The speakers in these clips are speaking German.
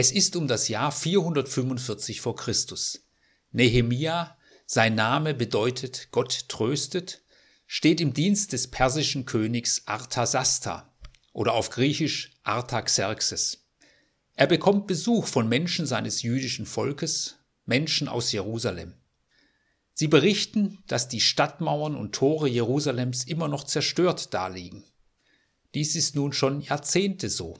Es ist um das Jahr 445 vor Christus. Nehemia, sein Name bedeutet Gott tröstet, steht im Dienst des persischen Königs Arthasasta oder auf Griechisch Artaxerxes. Er bekommt Besuch von Menschen seines jüdischen Volkes, Menschen aus Jerusalem. Sie berichten, dass die Stadtmauern und Tore Jerusalems immer noch zerstört daliegen. Dies ist nun schon Jahrzehnte so,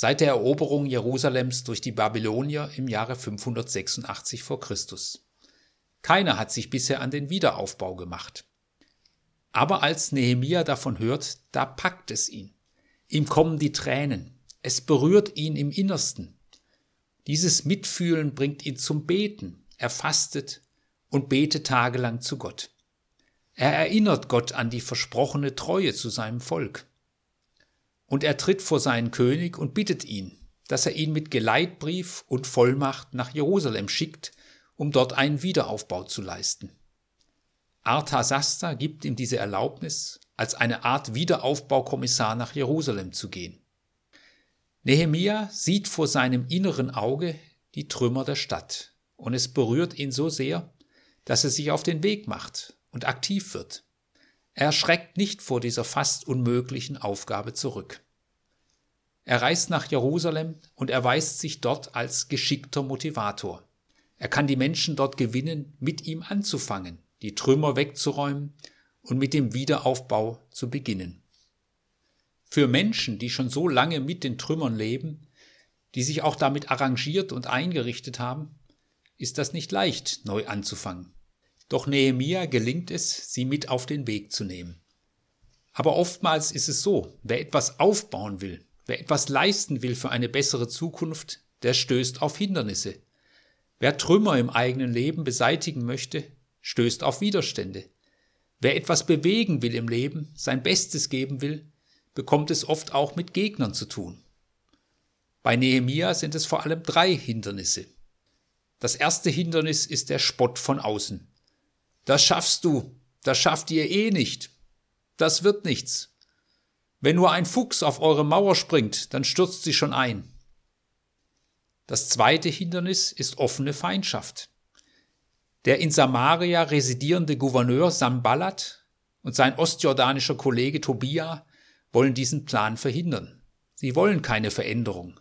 seit der Eroberung Jerusalems durch die Babylonier im Jahre 586 vor Christus. Keiner hat sich bisher an den Wiederaufbau gemacht. Aber als Nehemia davon hört, da packt es ihn. Ihm kommen die Tränen. Es berührt ihn im Innersten. Dieses Mitfühlen bringt ihn zum Beten. Er fastet und betet tagelang zu Gott. Er erinnert Gott an die versprochene Treue zu seinem Volk. Und er tritt vor seinen König und bittet ihn, dass er ihn mit Geleitbrief und Vollmacht nach Jerusalem schickt, um dort einen Wiederaufbau zu leisten. Arthasasta gibt ihm diese Erlaubnis, als eine Art Wiederaufbaukommissar nach Jerusalem zu gehen. Nehemia sieht vor seinem inneren Auge die Trümmer der Stadt, und es berührt ihn so sehr, dass er sich auf den Weg macht und aktiv wird. Er schreckt nicht vor dieser fast unmöglichen Aufgabe zurück. Er reist nach Jerusalem und erweist sich dort als geschickter Motivator. Er kann die Menschen dort gewinnen, mit ihm anzufangen, die Trümmer wegzuräumen und mit dem Wiederaufbau zu beginnen. Für Menschen, die schon so lange mit den Trümmern leben, die sich auch damit arrangiert und eingerichtet haben, ist das nicht leicht, neu anzufangen. Doch Nehemia gelingt es, sie mit auf den Weg zu nehmen. Aber oftmals ist es so, wer etwas aufbauen will, wer etwas leisten will für eine bessere Zukunft, der stößt auf Hindernisse. Wer Trümmer im eigenen Leben beseitigen möchte, stößt auf Widerstände. Wer etwas bewegen will im Leben, sein Bestes geben will, bekommt es oft auch mit Gegnern zu tun. Bei Nehemia sind es vor allem drei Hindernisse. Das erste Hindernis ist der Spott von außen. Das schaffst du, das schafft ihr eh nicht. Das wird nichts. Wenn nur ein Fuchs auf eure Mauer springt, dann stürzt sie schon ein. Das zweite Hindernis ist offene Feindschaft. Der in Samaria residierende Gouverneur Sambalat und sein ostjordanischer Kollege Tobia wollen diesen Plan verhindern. Sie wollen keine Veränderung.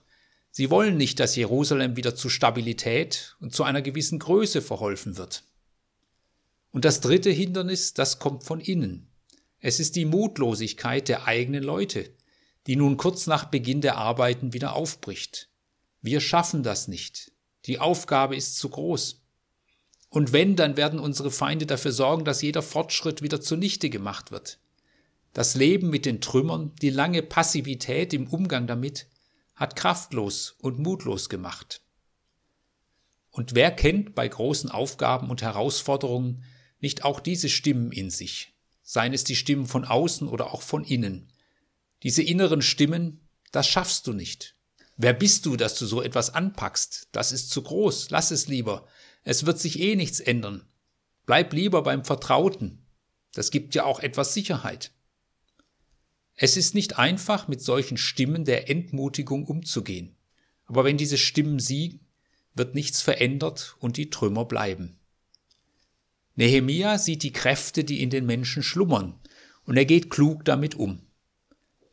Sie wollen nicht, dass Jerusalem wieder zu Stabilität und zu einer gewissen Größe verholfen wird. Und das dritte Hindernis, das kommt von innen. Es ist die Mutlosigkeit der eigenen Leute, die nun kurz nach Beginn der Arbeiten wieder aufbricht. Wir schaffen das nicht. Die Aufgabe ist zu groß. Und wenn, dann werden unsere Feinde dafür sorgen, dass jeder Fortschritt wieder zunichte gemacht wird. Das Leben mit den Trümmern, die lange Passivität im Umgang damit, hat kraftlos und mutlos gemacht. Und wer kennt bei großen Aufgaben und Herausforderungen nicht auch diese Stimmen in sich, seien es die Stimmen von außen oder auch von innen. Diese inneren Stimmen, das schaffst du nicht. Wer bist du, dass du so etwas anpackst? Das ist zu groß, lass es lieber. Es wird sich eh nichts ändern. Bleib lieber beim Vertrauten. Das gibt ja auch etwas Sicherheit. Es ist nicht einfach, mit solchen Stimmen der Entmutigung umzugehen. Aber wenn diese Stimmen siegen, wird nichts verändert und die Trümmer bleiben. Nehemia sieht die Kräfte, die in den Menschen schlummern, und er geht klug damit um.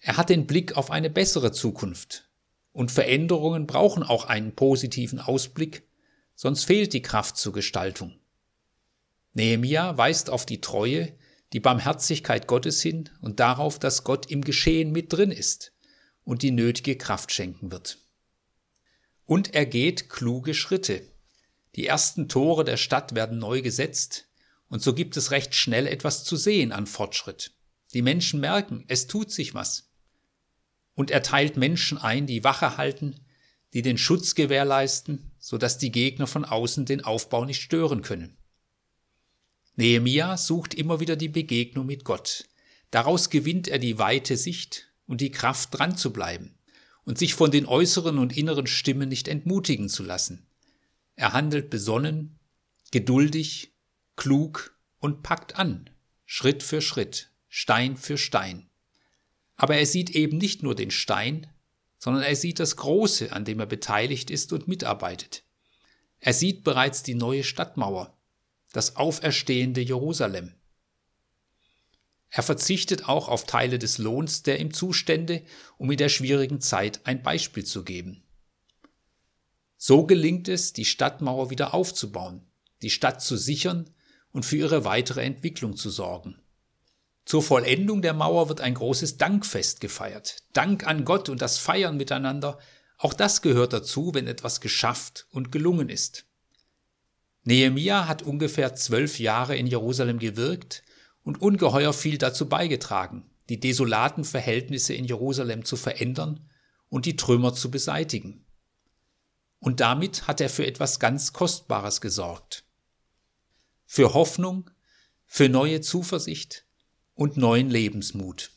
Er hat den Blick auf eine bessere Zukunft. Und Veränderungen brauchen auch einen positiven Ausblick, sonst fehlt die Kraft zur Gestaltung. Nehemia weist auf die Treue, die Barmherzigkeit Gottes hin und darauf, dass Gott im Geschehen mit drin ist und die nötige Kraft schenken wird. Und er geht kluge Schritte. Die ersten Tore der Stadt werden neu gesetzt, und so gibt es recht schnell etwas zu sehen an Fortschritt. Die Menschen merken, es tut sich was. Und er teilt Menschen ein, die Wache halten, die den Schutz gewährleisten, so dass die Gegner von außen den Aufbau nicht stören können. Nehemia sucht immer wieder die Begegnung mit Gott. Daraus gewinnt er die weite Sicht und die Kraft dran zu bleiben und sich von den äußeren und inneren Stimmen nicht entmutigen zu lassen. Er handelt besonnen, geduldig klug und packt an, Schritt für Schritt, Stein für Stein. Aber er sieht eben nicht nur den Stein, sondern er sieht das Große, an dem er beteiligt ist und mitarbeitet. Er sieht bereits die neue Stadtmauer, das auferstehende Jerusalem. Er verzichtet auch auf Teile des Lohns, der ihm zustände, um in der schwierigen Zeit ein Beispiel zu geben. So gelingt es, die Stadtmauer wieder aufzubauen, die Stadt zu sichern und für ihre weitere Entwicklung zu sorgen. Zur Vollendung der Mauer wird ein großes Dankfest gefeiert. Dank an Gott und das Feiern miteinander, auch das gehört dazu, wenn etwas geschafft und gelungen ist. Nehemia hat ungefähr zwölf Jahre in Jerusalem gewirkt und ungeheuer viel dazu beigetragen, die desolaten Verhältnisse in Jerusalem zu verändern und die Trümmer zu beseitigen. Und damit hat er für etwas ganz Kostbares gesorgt. Für Hoffnung, für neue Zuversicht und neuen Lebensmut.